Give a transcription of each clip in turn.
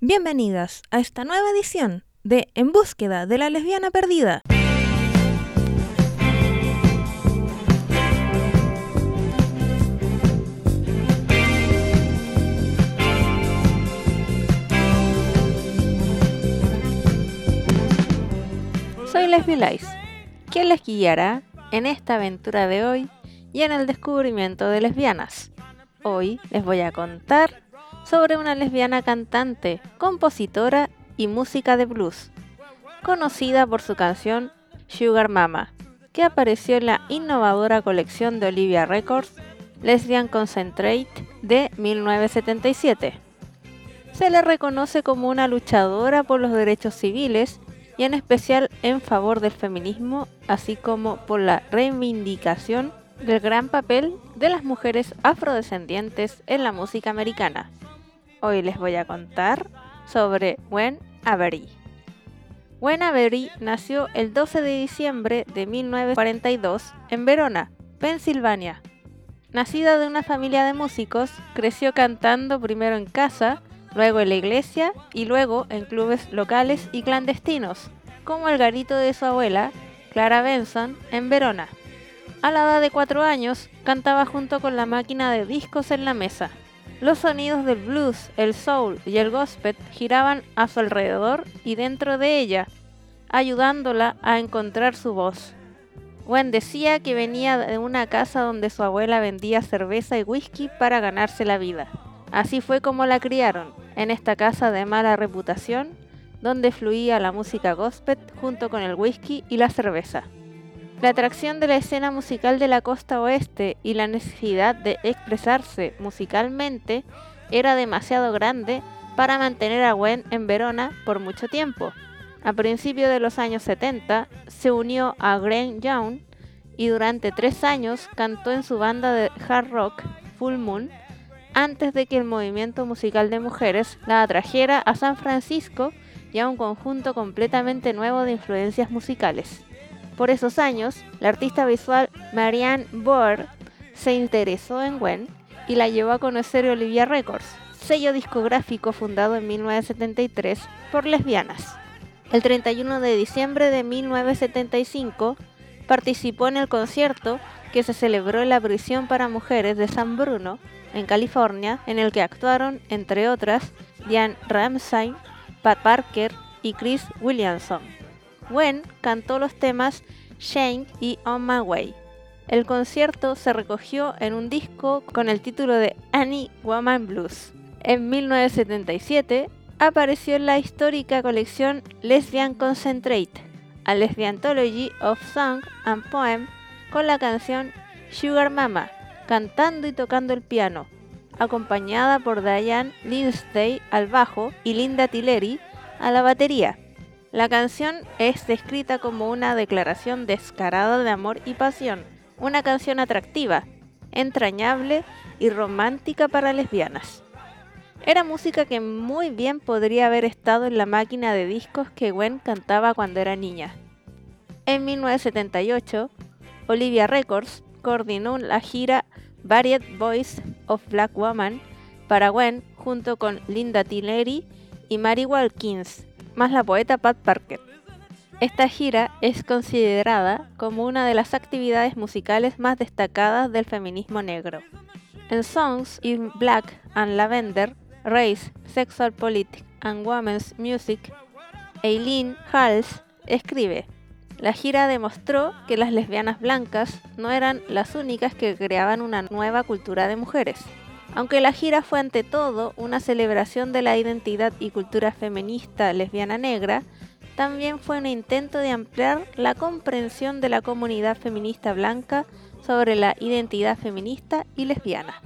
Bienvenidas a esta nueva edición de En búsqueda de la lesbiana perdida. Soy Leslie Lice, quien les guiará en esta aventura de hoy y en el descubrimiento de lesbianas. Hoy les voy a contar sobre una lesbiana cantante, compositora y música de blues, conocida por su canción Sugar Mama, que apareció en la innovadora colección de Olivia Records Lesbian Concentrate de 1977. Se le reconoce como una luchadora por los derechos civiles y en especial en favor del feminismo, así como por la reivindicación del gran papel de las mujeres afrodescendientes en la música americana. Hoy les voy a contar sobre Gwen Avery. Gwen Avery nació el 12 de diciembre de 1942 en Verona, Pensilvania. Nacida de una familia de músicos, creció cantando primero en casa luego en la iglesia y luego en clubes locales y clandestinos, como el garito de su abuela, Clara Benson, en Verona. A la edad de cuatro años, cantaba junto con la máquina de discos en la mesa. Los sonidos del blues, el soul y el gospel giraban a su alrededor y dentro de ella, ayudándola a encontrar su voz. Gwen decía que venía de una casa donde su abuela vendía cerveza y whisky para ganarse la vida. Así fue como la criaron, en esta casa de mala reputación, donde fluía la música gospel junto con el whisky y la cerveza. La atracción de la escena musical de la costa oeste y la necesidad de expresarse musicalmente era demasiado grande para mantener a Gwen en Verona por mucho tiempo. A principios de los años 70 se unió a Graham Young y durante tres años cantó en su banda de hard rock Full Moon antes de que el movimiento musical de mujeres la atrajera a San Francisco y a un conjunto completamente nuevo de influencias musicales. Por esos años, la artista visual Marianne Boer se interesó en Gwen y la llevó a conocer Olivia Records, sello discográfico fundado en 1973 por lesbianas. El 31 de diciembre de 1975 participó en el concierto que se celebró en la prisión para mujeres de San Bruno en California, en el que actuaron, entre otras, Diane Ramsay, Pat Parker y Chris Williamson. Gwen cantó los temas Shane y On My Way. El concierto se recogió en un disco con el título de Annie Woman Blues. En 1977 apareció en la histórica colección Lesbian Concentrate, a Lesbiantology of Song and Poem, con la canción Sugar Mama, cantando y tocando el piano, acompañada por Diane Lindsay al bajo y Linda Tilleri a la batería. La canción es descrita como una declaración descarada de amor y pasión, una canción atractiva, entrañable y romántica para lesbianas. Era música que muy bien podría haber estado en la máquina de discos que Gwen cantaba cuando era niña. En 1978, Olivia Records coordinó la gira Varied Voice of Black Woman para Gwen junto con Linda Tillery y Mary Walkins, más la poeta Pat Parker. Esta gira es considerada como una de las actividades musicales más destacadas del feminismo negro. En Songs in Black and Lavender, Race, Sexual Politics and Women's Music, Eileen Hals escribe, la gira demostró que las lesbianas blancas no eran las únicas que creaban una nueva cultura de mujeres. Aunque la gira fue ante todo una celebración de la identidad y cultura feminista lesbiana negra, también fue un intento de ampliar la comprensión de la comunidad feminista blanca sobre la identidad feminista y lesbiana.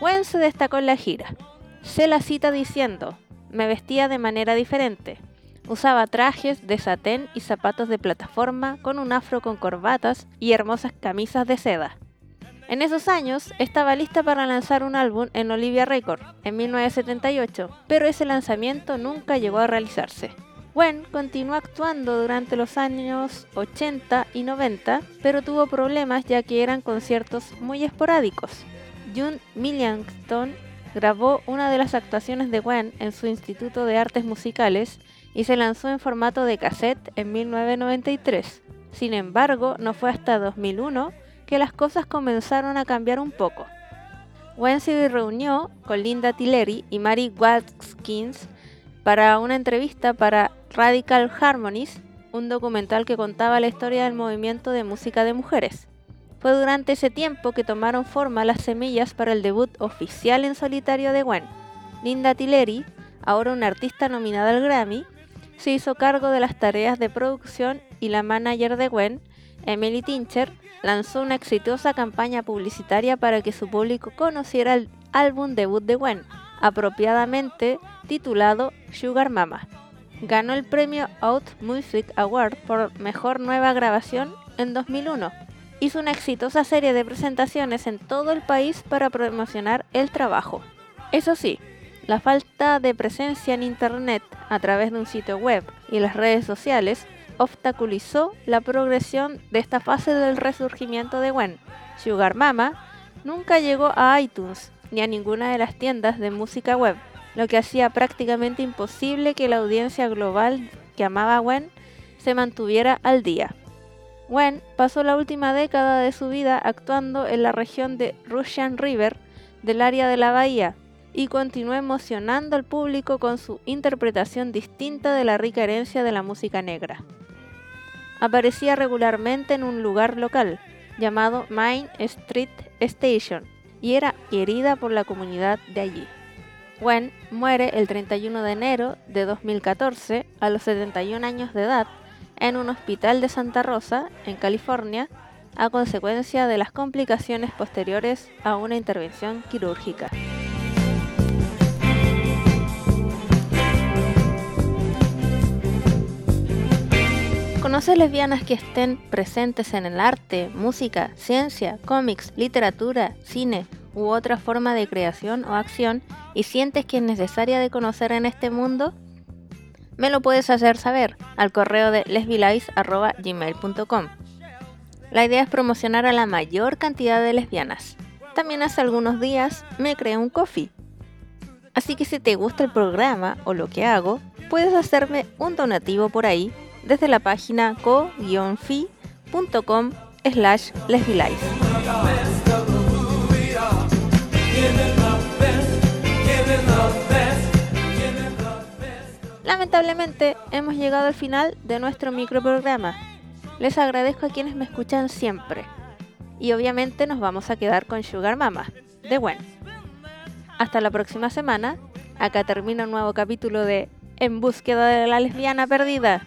Gwen se destacó en la gira. Se la cita diciendo, me vestía de manera diferente. Usaba trajes de satén y zapatos de plataforma con un afro con corbatas y hermosas camisas de seda. En esos años estaba lista para lanzar un álbum en Olivia Record en 1978, pero ese lanzamiento nunca llegó a realizarse. Gwen continuó actuando durante los años 80 y 90, pero tuvo problemas ya que eran conciertos muy esporádicos. June Millington grabó una de las actuaciones de Gwen en su Instituto de Artes Musicales y se lanzó en formato de cassette en 1993. Sin embargo, no fue hasta 2001 que las cosas comenzaron a cambiar un poco. Se reunió con Linda Tillery y Mary Watkins para una entrevista para Radical Harmonies, un documental que contaba la historia del movimiento de música de mujeres. Fue durante ese tiempo que tomaron forma las semillas para el debut oficial en solitario de Gwen. Linda Tillery, ahora una artista nominada al Grammy, se hizo cargo de las tareas de producción y la manager de Gwen, Emily Tincher, lanzó una exitosa campaña publicitaria para que su público conociera el álbum debut de Gwen, apropiadamente titulado Sugar Mama. Ganó el premio Out Music Award por Mejor Nueva Grabación en 2001. Hizo una exitosa serie de presentaciones en todo el país para promocionar el trabajo. Eso sí, la falta de presencia en Internet a través de un sitio web y las redes sociales obstaculizó la progresión de esta fase del resurgimiento de Gwen. Sugar Mama nunca llegó a iTunes ni a ninguna de las tiendas de música web, lo que hacía prácticamente imposible que la audiencia global que amaba a Gwen se mantuviera al día. Gwen pasó la última década de su vida actuando en la región de Russian River del área de la bahía y continuó emocionando al público con su interpretación distinta de la rica herencia de la música negra. Aparecía regularmente en un lugar local llamado Main Street Station, y era querida por la comunidad de allí. Gwen muere el 31 de enero de 2014 a los 71 años de edad en un hospital de Santa Rosa, en California, a consecuencia de las complicaciones posteriores a una intervención quirúrgica. ¿Conoces lesbianas que estén presentes en el arte, música, ciencia, cómics, literatura, cine u otra forma de creación o acción y sientes que es necesaria de conocer en este mundo? Me lo puedes hacer saber al correo de lesbilice.gmail.com. La idea es promocionar a la mayor cantidad de lesbianas. También hace algunos días me creé un coffee. Así que si te gusta el programa o lo que hago, puedes hacerme un donativo por ahí desde la página co-fi.com slash Lamentablemente hemos llegado al final de nuestro microprograma. Les agradezco a quienes me escuchan siempre. Y obviamente nos vamos a quedar con Sugar Mama, de Gwen. Hasta la próxima semana. Acá termina un nuevo capítulo de En búsqueda de la lesbiana perdida.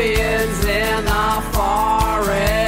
in the forest.